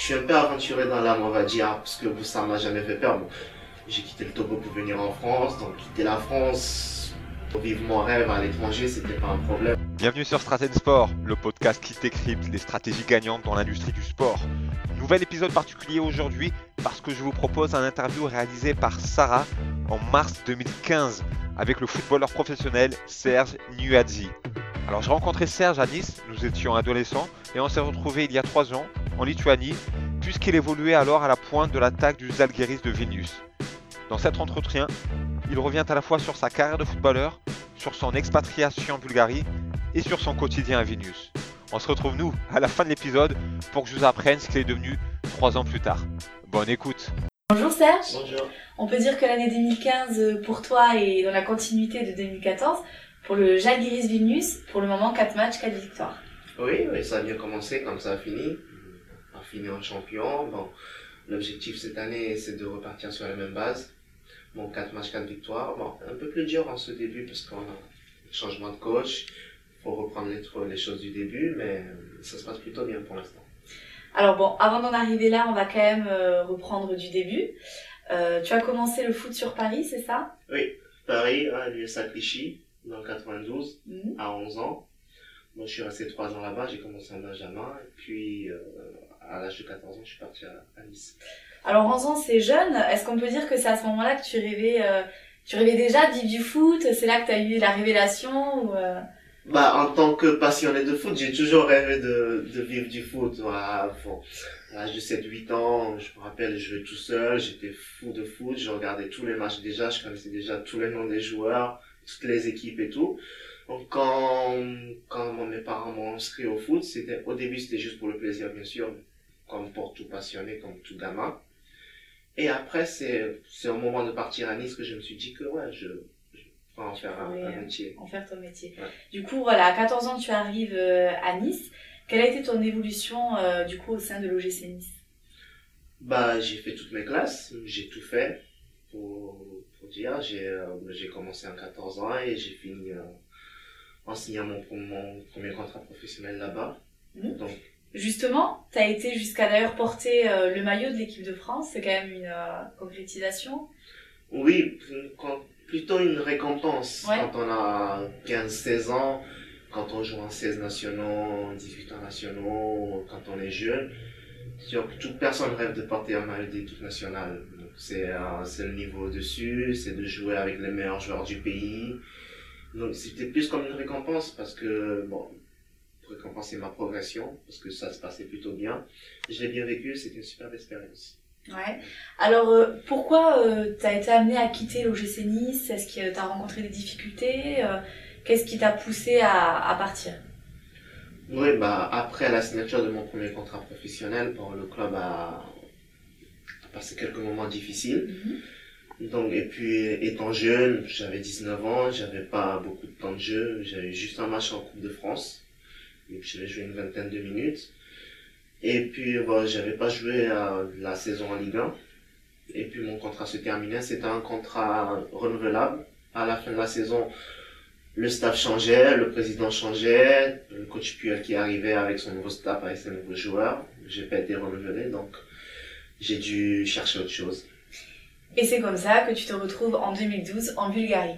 je suis un peu aventuré dans l'âme, on va dire, parce que ça m'a jamais fait peur. Bon, j'ai quitté le Togo pour venir en France, donc quitter la France pour vivre mon rêve à l'étranger, c'était pas un problème. Bienvenue sur Stratène Sport, le podcast qui décrypte les stratégies gagnantes dans l'industrie du sport. Nouvel épisode particulier aujourd'hui parce que je vous propose un interview réalisé par Sarah en mars 2015 avec le footballeur professionnel Serge Nuadzi. Alors j'ai rencontré Serge à Nice, nous étions adolescents et on s'est retrouvés il y a trois ans en Lituanie puisqu'il évoluait alors à la pointe de l'attaque du Zalgiris de Vilnius. Dans cet entretien, il revient à la fois sur sa carrière de footballeur, sur son expatriation en Bulgarie et sur son quotidien à Vilnius. On se retrouve nous à la fin de l'épisode pour que je vous apprenne ce qu'il est devenu trois ans plus tard. Bonne écoute. Bonjour Serge. Bonjour. On peut dire que l'année 2015 pour toi est dans la continuité de 2014. Pour le Jalgiris Vilnius, pour le moment 4 matchs, 4 victoires. Oui, oui, ça a bien commencé comme ça a fini. On a fini en champion. Bon, l'objectif cette année, c'est de repartir sur la même base. Bon, 4 matchs, 4 victoires. Bon, un peu plus dur en ce début parce qu'on a un changement de coach. Il faut reprendre les, choses du début, mais ça se passe plutôt bien pour l'instant. Alors bon, avant d'en arriver là, on va quand même euh, reprendre du début. Euh, tu as commencé le foot sur Paris, c'est ça? Oui, Paris, à l'USA Clichy, dans le 92, Mhm. à 11 ans. Moi, je suis resté 3 ans là-bas, j'ai commencé en Benjamin, et puis euh, à l'âge de 14 ans, je suis parti à, à Nice. Alors 11 ans, c'est jeune. Est-ce qu'on peut dire que c'est à ce moment-là que tu rêvais, euh, tu rêvais déjà de vivre du foot? C'est là que tu as eu la révélation ou, euh, Bah, en tant que passionné de foot, j'ai toujours rêvé de, de vivre du foot. Voilà, bon, à l'âge de 7-8 ans, je me rappelle, je jouais tout seul, j'étais fou de foot, je regardais tous les matchs déjà, je connaissais déjà tous les noms des joueurs, toutes les équipes et tout. Donc quand, quand mes parents m'ont inscrit au foot, c'était, au début c'était juste pour le plaisir bien sûr, comme pour tout passionné, comme tout gamin. Et après, c'est, au moment de partir à Nice que je me suis dit que ouais, je, je pourrais en faire un, métier. en faire ton métier Ouais. Du coup, voilà, à 14 ans, tu arrives euh, à Nice. Quelle a été ton évolution euh, du coup au sein de l'OGC Nice? Bah, j'ai fait toutes mes classes, j'ai tout fait, pour, pour dire. J'ai euh, commencé en 14 ans et j'ai fini euh, en signant mon, mon premier contrat professionnel là-bas. Mhm. Donc, Justement, tu as été jusqu'à d'ailleurs porter euh, le maillot de l'équipe de France. C'est quand même une euh, concrétisation. oui, plutôt une récompense Ouais. quand on a 15-16 ans, quand on joue en 16 nationaux, 18 ans nationaux, quand on est jeune. Toute personne rêve de porter un maillot d'équipe nationale. C'est euh, c'est le niveau au-dessus, c'est de jouer avec les meilleurs joueurs du pays. Donc c'était plus comme une récompense parce que, bon, récompenser ma progression, parce que ça se passait plutôt bien. Je l'ai bien vécu, c'était une superbe expérience. Ouais. Alors, euh, pourquoi tu as été amené à quitter l'OGC Nice? Est-ce que tu as rencontré des difficultés? Euh, Qu'est-ce qui t'a poussé à, à partir? Oui, bah, après la signature de mon premier contrat professionnel, bon, le club a, a passé quelques moments difficiles. Donc, et puis, étant jeune, j'avais 19 ans, j'avais pas beaucoup de temps de jeu, j'avais juste un match en Coupe de France. Et puis, j'avais joué une vingtaine de minutes. Et puis, bon, j'avais pas joué à la saison en Ligue 1. Et puis, mon contrat se terminait, c'était un contrat renouvelable. À la fin de la saison, le staff changeait, le président changeait, le coach Puel qui arrivait avec son nouveau staff, avec ses nouveaux joueurs. J'ai pas été renouvelé, donc j'ai dû chercher autre chose. Et c'est comme ça que tu te retrouves en 2012 en Bulgarie.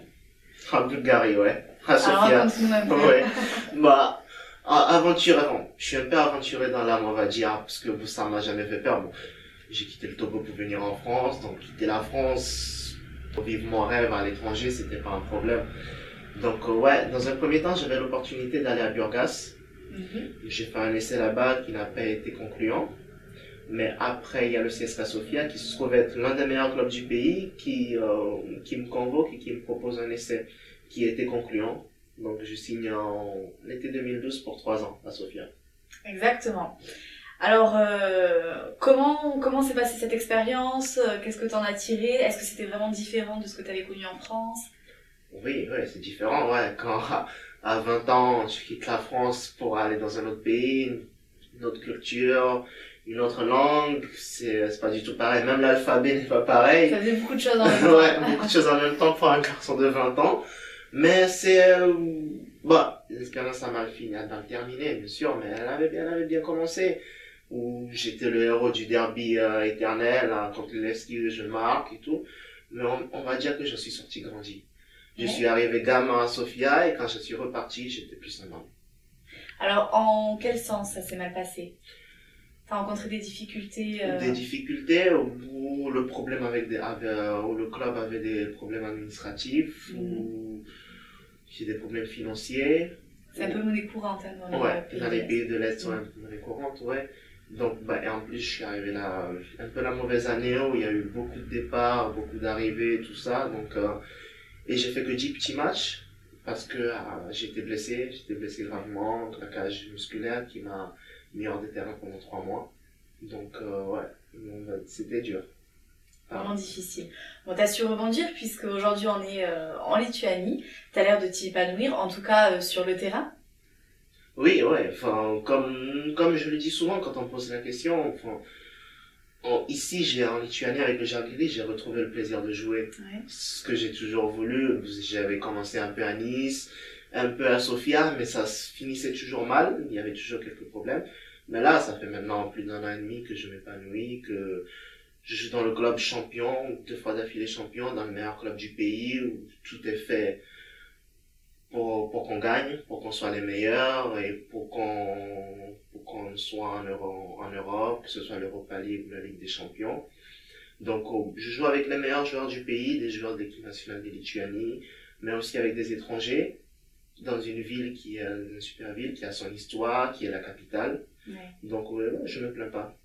En Bulgarie, ouais. À Alors Sofia. peu. Ouais. Bah, aventure, bon, je suis un peu aventuré dans l'âme, on va dire, parce que ça m'a jamais fait peur. Bon, j'ai quitté le Togo pour venir en France, donc quitter la France pour vivre mon rêve à l'étranger, c'était pas un problème. Donc, euh, ouais, dans un premier temps, j'avais l'opportunité d'aller à Burgas. Mhm. J'ai fait un essai là-bas qui n'a pas été concluant. Mais après, il y a le CSKA Sofia qui se trouve être l'un des meilleurs clubs du pays qui, euh, qui me convoque et qui me propose un essai qui été concluant. Donc, je signe en été 2012 pour trois ans à Sofia. Exactement. Alors, euh, comment comment s'est passée cette expérience? Qu'est-ce que tu en as tiré? Est-ce que c'était vraiment différent de ce que tu avais connu en France? Oui, ouais, c'est différent, ouais. Quand à- à 20 ans, tu quittes la France pour aller dans un autre pays, une- autre culture, une autre langue, c'est c'est pas du tout pareil. Même l'alphabet n'est pas pareil. Ça faisait beaucoup de choses en même temps. ouais, beaucoup de choses en même temps pour un garçon de 20 ans. Mais c'est... Euh, bah, l'expérience a mal fini, a mal terminé, bien sûr, mais elle avait, bien- elle avait bien commencé. où j'étais le héros du derby euh, éternel, hein, contre Levski, je marque et tout. Mais on, on, va dire que je suis sorti grandi. Je suis arrivé gamin à Sofia et quand je suis reparti, j'étais plus un homme. Alors, en quel sens ça s'est mal passé? T'as rencontré des difficultés euh... Des difficultés où le problème avec des, avec, euh, où le club avait des problèmes administratifs, où j'ai des problèmes financiers. C'est un peu monnaie courante hein, dans les Ouais, pays dans les pays de l'Est, ouais, dans les courantes, ouais. Donc, bah, et en plus, je suis arrivé là, un peu la mauvaise année où il y a eu beaucoup de départs, beaucoup d'arrivées, tout ça. Donc, euh, et j'ai fait que 10 petits matchs parce que euh, j'étais blessé, j'étais blessé gravement, claquage musculaire qui m'a mis hors des terrains pendant 3 mois. Donc, euh, ouais, bah, c'était dur. Vraiment difficile. Bon, t'as su rebondir puisque aujourd'hui on est euh, en Lituanie. T'as l'air de t'y épanouir, en tout cas euh, sur le terrain. Oui, ouais, enfin, comme, comme je le dis souvent quand on me pose la question, enfin, en- ici, j'ai, en Lituanie, avec le Jargiri, j'ai retrouvé le plaisir de jouer. Ouais. Ce que j'ai toujours voulu, j'avais commencé un peu à Nice, un peu à Sofia, mais ça se finissait toujours mal, il y avait toujours quelques problèmes. Mais là, ça fait maintenant plus d'un an et demi que je m'épanouis, que je suis dans le club champion, deux fois d'affilée champion, dans le meilleur club du pays, où tout est fait pour, pour qu'on gagne, pour qu'on soit les meilleurs et pour qu'on soit en, Euro, en Europe, que ce soit l'Europa League ou la Ligue des Champions. Donc oh, je joue avec les meilleurs joueurs du pays, des joueurs de l'équipe nationale de Lituanie, mais aussi avec des étrangers dans une ville qui est une super ville, qui a son histoire, qui est la capitale. Ouais. Donc je me plains pas.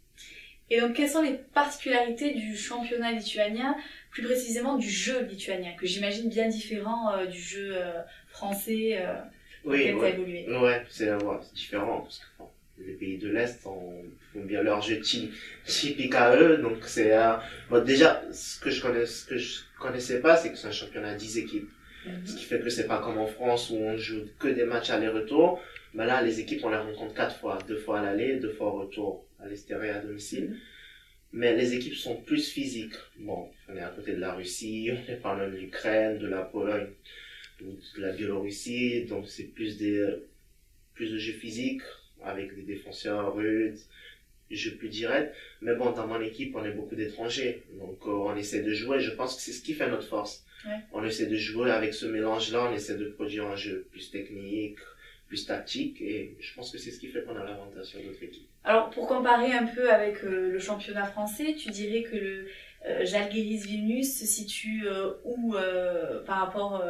Et donc, quelles sont les particularités du championnat lituanien, plus précisément du jeu lituanien, que j'imagine bien différent euh, du jeu euh, français euh, Oui, t'as ouais. évolué? Ouais, c'est ouais, c'est différent parce que bon, les pays de l'Est ont- font bien leur jeu ty- typique à eux, donc c'est euh, bon, déjà ce que je connais, ce que je connaissais pas, c'est que c'est un championnat à 10 équipes, ce qui fait que c'est pas comme en France où on joue que des matchs aller-retour. Mais là, les équipes on les rencontre quatre fois, deux fois à l'aller, deux fois au retour, à l'extérieur et à domicile. Mais les équipes sont plus physiques. Bon, on est à côté de la Russie, on est loin de l'Ukraine, de la Pologne, de la Biélorussie, donc c'est plus des plus de jeux physiques avec des défenseurs rudes, jeux plus directs. Mais bon, dans mon équipe, on est beaucoup d'étrangers, donc euh, on essaie de jouer. Je pense que c'est ce qui fait notre force. Ouais. On essaie de jouer avec ce mélange-là, on essaie de produire un jeu plus technique, plus tactique, et je pense que c'est ce qui fait qu'on a l'avantage sur d'autres équipes. Alors, pour comparer un peu avec euh, le championnat français, tu dirais que le euh, Žalgiris Vilnius se situe euh, où euh, par rapport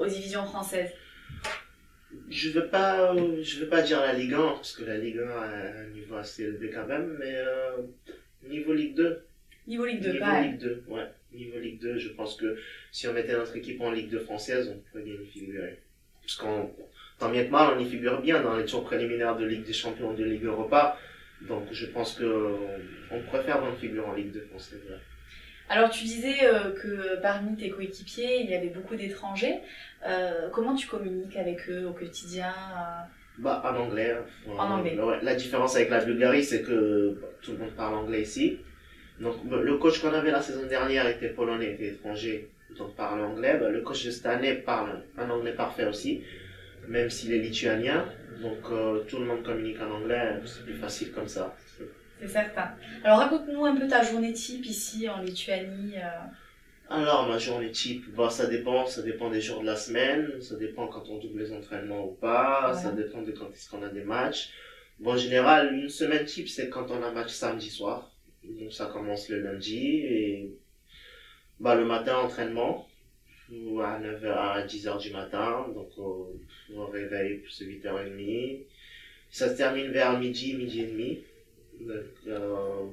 aux divisions françaises? Je veux pas, je veux pas dire la Ligue 1, parce que la Ligue 1 a un niveau assez élevé quand même, mais niveau Ligue 2, Niveau Ligue 2, Niveau pareil. Ligue 2, ouais. Niveau Ligue 2, je pense que si on mettait notre équipe en Ligue 2 française, on pourrait bien y figurer. Parce qu'on, tant bien que mal, on y figure bien dans les tours préliminaires de Ligue des Champions de Ligue Europa. Donc je pense que on, on préfère dans figure en Ligue 2 française. ouais. Alors, tu disais euh, que parmi tes coéquipiers, il y avait beaucoup d'étrangers. Euh, comment tu communiques avec eux au quotidien euh Bah, en anglais. enfin, En anglais. ouais. La différence avec la Bulgarie, c'est que bah, tout le monde parle anglais ici. Donc, bah, le coach qu'on avait la saison dernière était polonais, était étranger, donc parle anglais. Bah, le coach de cette année parle un anglais parfait aussi, même s'il est lituanien. Donc, euh, tout le monde communique en anglais, c'est plus facile comme ça. C'est certain. Alors, raconte-nous un peu ta journée type ici en Lituanie. euh. Alors, ma journée type, bah, ça dépend, ça dépend des jours de la semaine, ça dépend quand on double les entraînements ou pas, Ouais. ça dépend de quand est-ce qu'on a des matchs. Bon, en général, une semaine type, c'est quand on a match samedi soir. Donc, ça commence le lundi et, bah, le matin, entraînement, ou à 9h, à 10h du matin, donc, au, au réveil, c'est 8h30. Ça se termine vers midi, midi et demi. Donc, euh,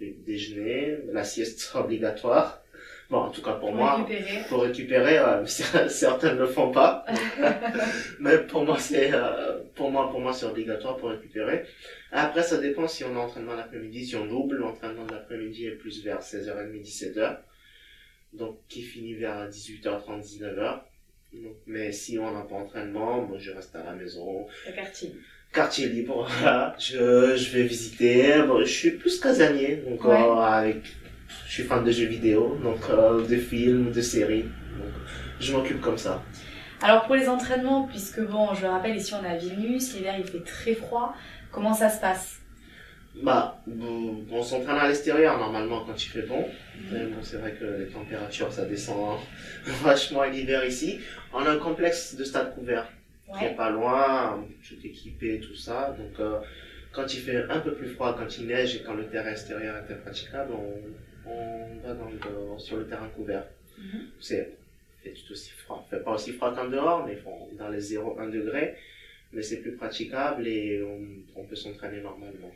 le déjeuner, la sieste obligatoire. Bon, en tout cas pour, Pour moi, récupérer. pour récupérer, euh, certains ne le font pas. Mais pour moi, c'est euh, pour moi, pour moi, c'est obligatoire pour récupérer. Après, ça dépend si on a entraînement l'après-midi, si on double, l'entraînement de l'après-midi est plus vers 16h30, 17h. Donc, qui finit vers 18h30, 19h. Donc, mais si on n'a pas entraînement, moi, je reste à la maison. Le quartier. Quartier libre, voilà. Je, je vais visiter. Bon, je suis plus casanier, donc Ouais. euh, avec, je suis fan de jeux vidéo, donc euh, de films, de séries. Donc, je m'occupe comme ça. Alors, pour les entraînements, puisque bon, je le rappelle, ici on est à Vilnius, l'hiver il fait très froid. Comment ça se passe? Bah, on s'entraîne à l'extérieur normalement quand il fait bon. Mais bon, c'est vrai que les températures ça descend vachement à l'hiver ici. On a un complexe de stade couvert qui est Ouais. pas loin, tout équipé, tout ça. Donc, euh, quand il fait un peu plus froid, quand il neige et quand le terrain extérieur est impraticable, on, on va dans le- sur le terrain couvert. Mhm. C'est fait tout aussi froid. fait pas aussi froid qu'en dehors, mais dans les 0-1 degré. Mais c'est plus praticable et on, on peut s'entraîner normalement.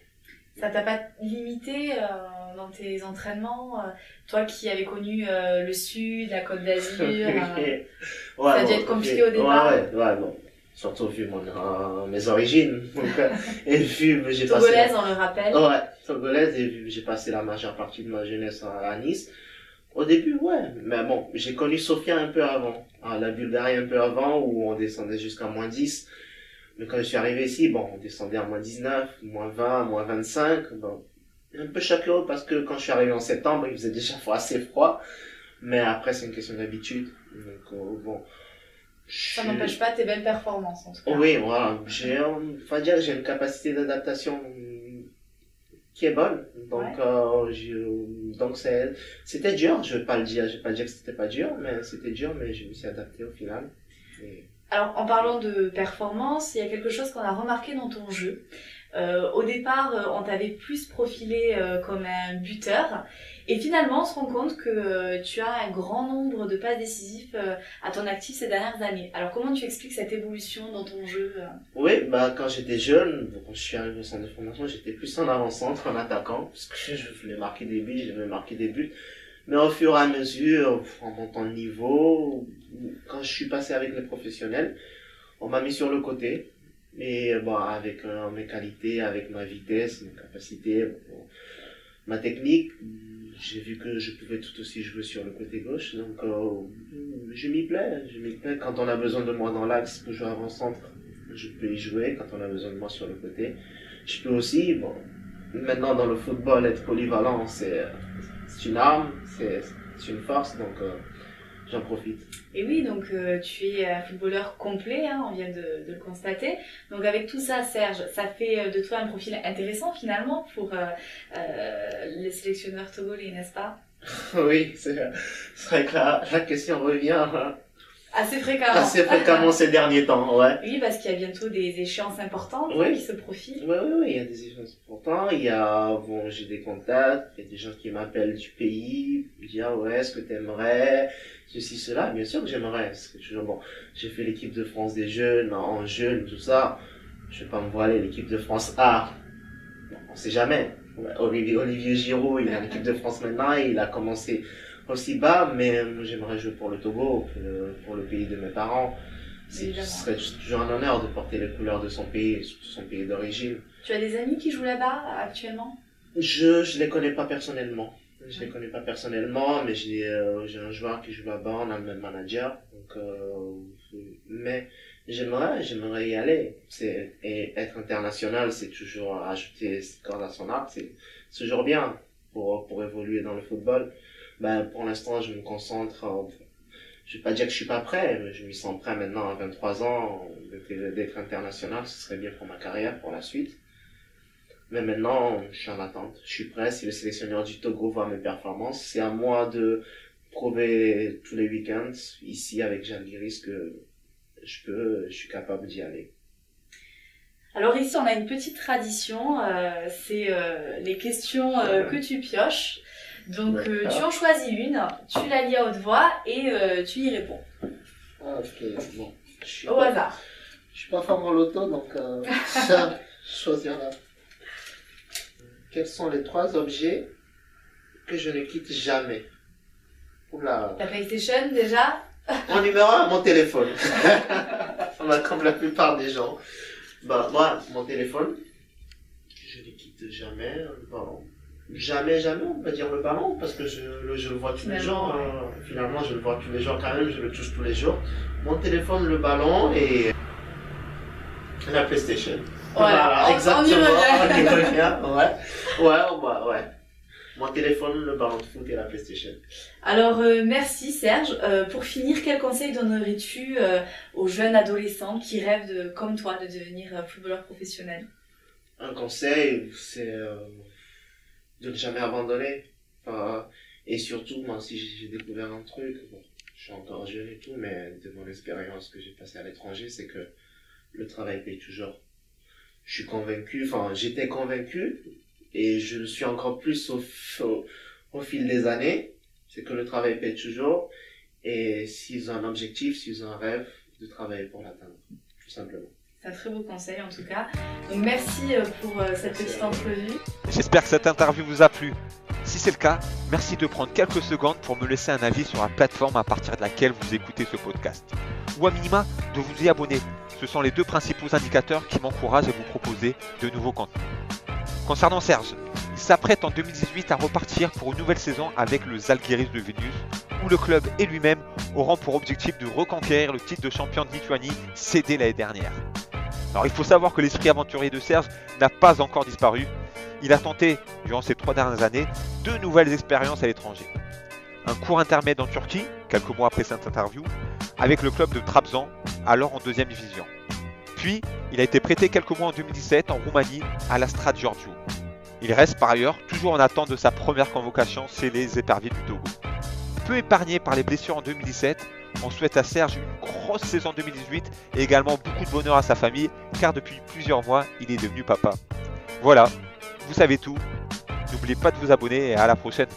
Ça t'a pas limité euh, dans tes entraînements euh, Toi qui avais connu euh, le sud, la côte d'Azur. Ouais, a dû être compliqué au départ. Ouais, bon. Surtout vu mon, mes origines. Donc, et vu j'ai passé. Togolaise, on le rappelle. Ouais, togolaise, et vu que j'ai passé la majeure partie de ma jeunesse à, à Nice. Au début, ouais, mais bon, j'ai connu Sofia un peu avant, hein, la Bulgarie un peu avant, où on descendait jusqu'à moins 10. Mais quand je suis arrivé ici, bon, on descendait à moins 19, moins 20, moins 25. Bon, un peu chaleureux parce que quand je suis arrivé en septembre, il faisait déjà assez froid. Mais après, c'est une question d'habitude. Donc, euh, bon. Ça n'empêche pas tes belles performances en tout cas. oui, voilà. J'ai, va dire, que j'ai une capacité d'adaptation qui est bonne. Donc, euh, je- donc c'est, c'était dur. Je vais pas le dire, je vais pas dire que c'était pas dur, mais c'était dur, mais je me suis adapté au final. Et- Alors, en parlant de performance, il y a quelque chose qu'on a remarqué dans ton jeu. Euh, au départ, euh, on t'avait plus profilé euh, comme un buteur. Et finalement, on se rend compte que euh, tu as un grand nombre de passes décisives euh, à ton actif ces dernières années. Alors, comment tu expliques cette évolution dans ton jeu euh? Oui, bah, quand j'étais jeune, quand je suis arrivé au centre de formation, j'étais plus en avant-centre, en attaquant, parce que je voulais marquer des buts, j'aimais marquer des buts. Mais au fur et à mesure, en montant de niveau, quand je suis passé avec les professionnels, on m'a mis sur le côté. Et bon, avec euh, mes qualités, avec ma vitesse, mes capacités, ma technique, j'ai vu que je pouvais tout aussi jouer sur le côté gauche. Donc, euh, je m'y plais. Je m'y plais. Quand on a besoin de moi dans l'axe pour jouer avant-centre, je peux y jouer. Quand on a besoin de moi sur le côté, je peux aussi. Bon, maintenant, dans le football, être polyvalent, c'est une arme, c'est une force. Donc, euh, j'en profite. Et oui, donc euh, tu es un footballeur complet, hein, on vient de, de le constater. Donc avec tout ça, Serge, ça fait euh, de toi un profil intéressant finalement pour euh, euh, les sélectionneurs togolais, n'est-ce pas? Oui, c'est c'est vrai que la, la question revient hein, Assez fréquemment. assez fréquemment ces derniers temps. Ouais. Oui, parce qu'il y a bientôt des échéances importantes Oui. qui se profilent. Oui, oui, oui, il y a des échanges importants. Il y a, bon, j'ai des contacts, il y a des gens qui m'appellent du pays, ils disent, ah ouais, est-ce que t'aimerais, ceci, cela? Bien sûr que j'aimerais. parce que toujours, bon, j'ai fait l'équipe de France des jeunes, en jeunes, tout ça. Je vais pas me voiler, l'équipe de France A. On sait jamais. Olivier, Olivier Giroud, il est en équipe de France maintenant, il a commencé aussi bas, mais euh, j'aimerais jouer pour le Togo, pour le, pays de mes parents. C'est- Ce serait toujours un honneur de porter les couleurs de son pays, surtout son pays d'origine. Tu as des amis qui jouent là-bas actuellement? Je je les connais pas personnellement. Je les Ouais. connais pas personnellement, mais j'ai euh, un joueur qui joue là-bas, on a le même manager. Donc, euh, mais j'aimerais j'aimerais y aller. Et être international, c'est toujours ajouter corde à son arc. C'est c'est toujours bien pour pour évoluer dans le football. Ben pour l'instant, je me concentre. en- je vais pas dire que je suis pas prêt, mais je m'y sens prêt maintenant à 23 ans d'être international. Ce serait bien pour ma carrière, pour la suite. Mais maintenant, je suis en attente. Je suis prêt. Si le sélectionneur du Togo voit mes performances, c'est à moi de prouver tous les week-ends ici avec Jalgiris que je peux, je suis capable d'y aller. Alors ici, on a une petite tradition, euh, c'est euh, les questions euh, que tu pioches. Donc euh, tu en choisis une, tu la lis à haute voix et euh, tu y réponds. Ah, ok, bon. Je suis, Au pas, hasard. je suis pas fort en loto, donc euh, ça, choisir là. Quels sont les trois objets que je ne quitte jamais? Oula. La PlayStation déjà Mon numéro un, mon téléphone. Comme la plupart des gens. Bah, moi, mon téléphone, je ne quitte jamais. Ballon. Jamais, jamais, on va dire le ballon, parce que je, le- je le vois tous les jours. euh, finalement, je le vois tous les jours quand même, je le touche tous les jours. Mon téléphone, le ballon et la PlayStation. Voilà, exactement. On y revient, ouais. Ouais, ouais, ouais. Mon téléphone, le ballon de foot et la PlayStation. Alors euh, merci Serge. Euh, pour finir, quel conseil donnerais-tu euh, aux jeunes adolescents qui rêvent de, comme toi de devenir footballeur professionnel? Un conseil, c'est de ne jamais abandonner. Enfin, et surtout, moi, si j'ai découvert un truc, bon, je suis encore jeune et tout, mais de mon expérience que j'ai passée à l'étranger, c'est que le travail paye toujours. Je suis convaincu, enfin, j'étais convaincu, et je le suis encore plus au, au, au fil des années, c'est que le travail paye toujours, et s'ils ont un objectif, s'ils ont un rêve, de travailler pour l'atteindre, tout simplement. C'est un très beau conseil en tout cas. Donc merci euh, pour euh, cette petite entrevue. J'espère que cette interview vous a plu. Si c'est le cas, merci de prendre quelques secondes pour me laisser un avis sur la plateforme à partir de laquelle vous écoutez ce podcast. Ou à minima, de vous y abonner. Ce sont les deux principaux indicateurs qui m'encouragent à vous proposer de nouveaux contenus. Concernant Serge, il s'apprête en 2018 à repartir pour une nouvelle saison avec le Zalgiris de Vilnius, où le club et lui-même auront pour objectif de reconquérir le titre de champion de Lituanie cédé l'année dernière. Il faut savoir que l'esprit aventurier de Serge n'a pas encore disparu. Il a tenté, durant ces trois dernières années, deux nouvelles expériences à l'étranger. Un court intermède en Turquie, quelques mois après cette interview, avec le club de Trabzon, alors en deuxième division. Puis, il a été prêté quelques mois en 2017 en Roumanie à l'Astra Giorgio. Il reste par ailleurs toujours en attente de sa première convocation chez les éperviers du Togo. Peu épargné par les blessures en 2017, on souhaite à Serge une grosse saison 2018 et également beaucoup de bonheur à sa famille car depuis plusieurs mois il est devenu papa. Voilà, vous savez tout. N'oubliez pas de vous abonner et à la prochaine.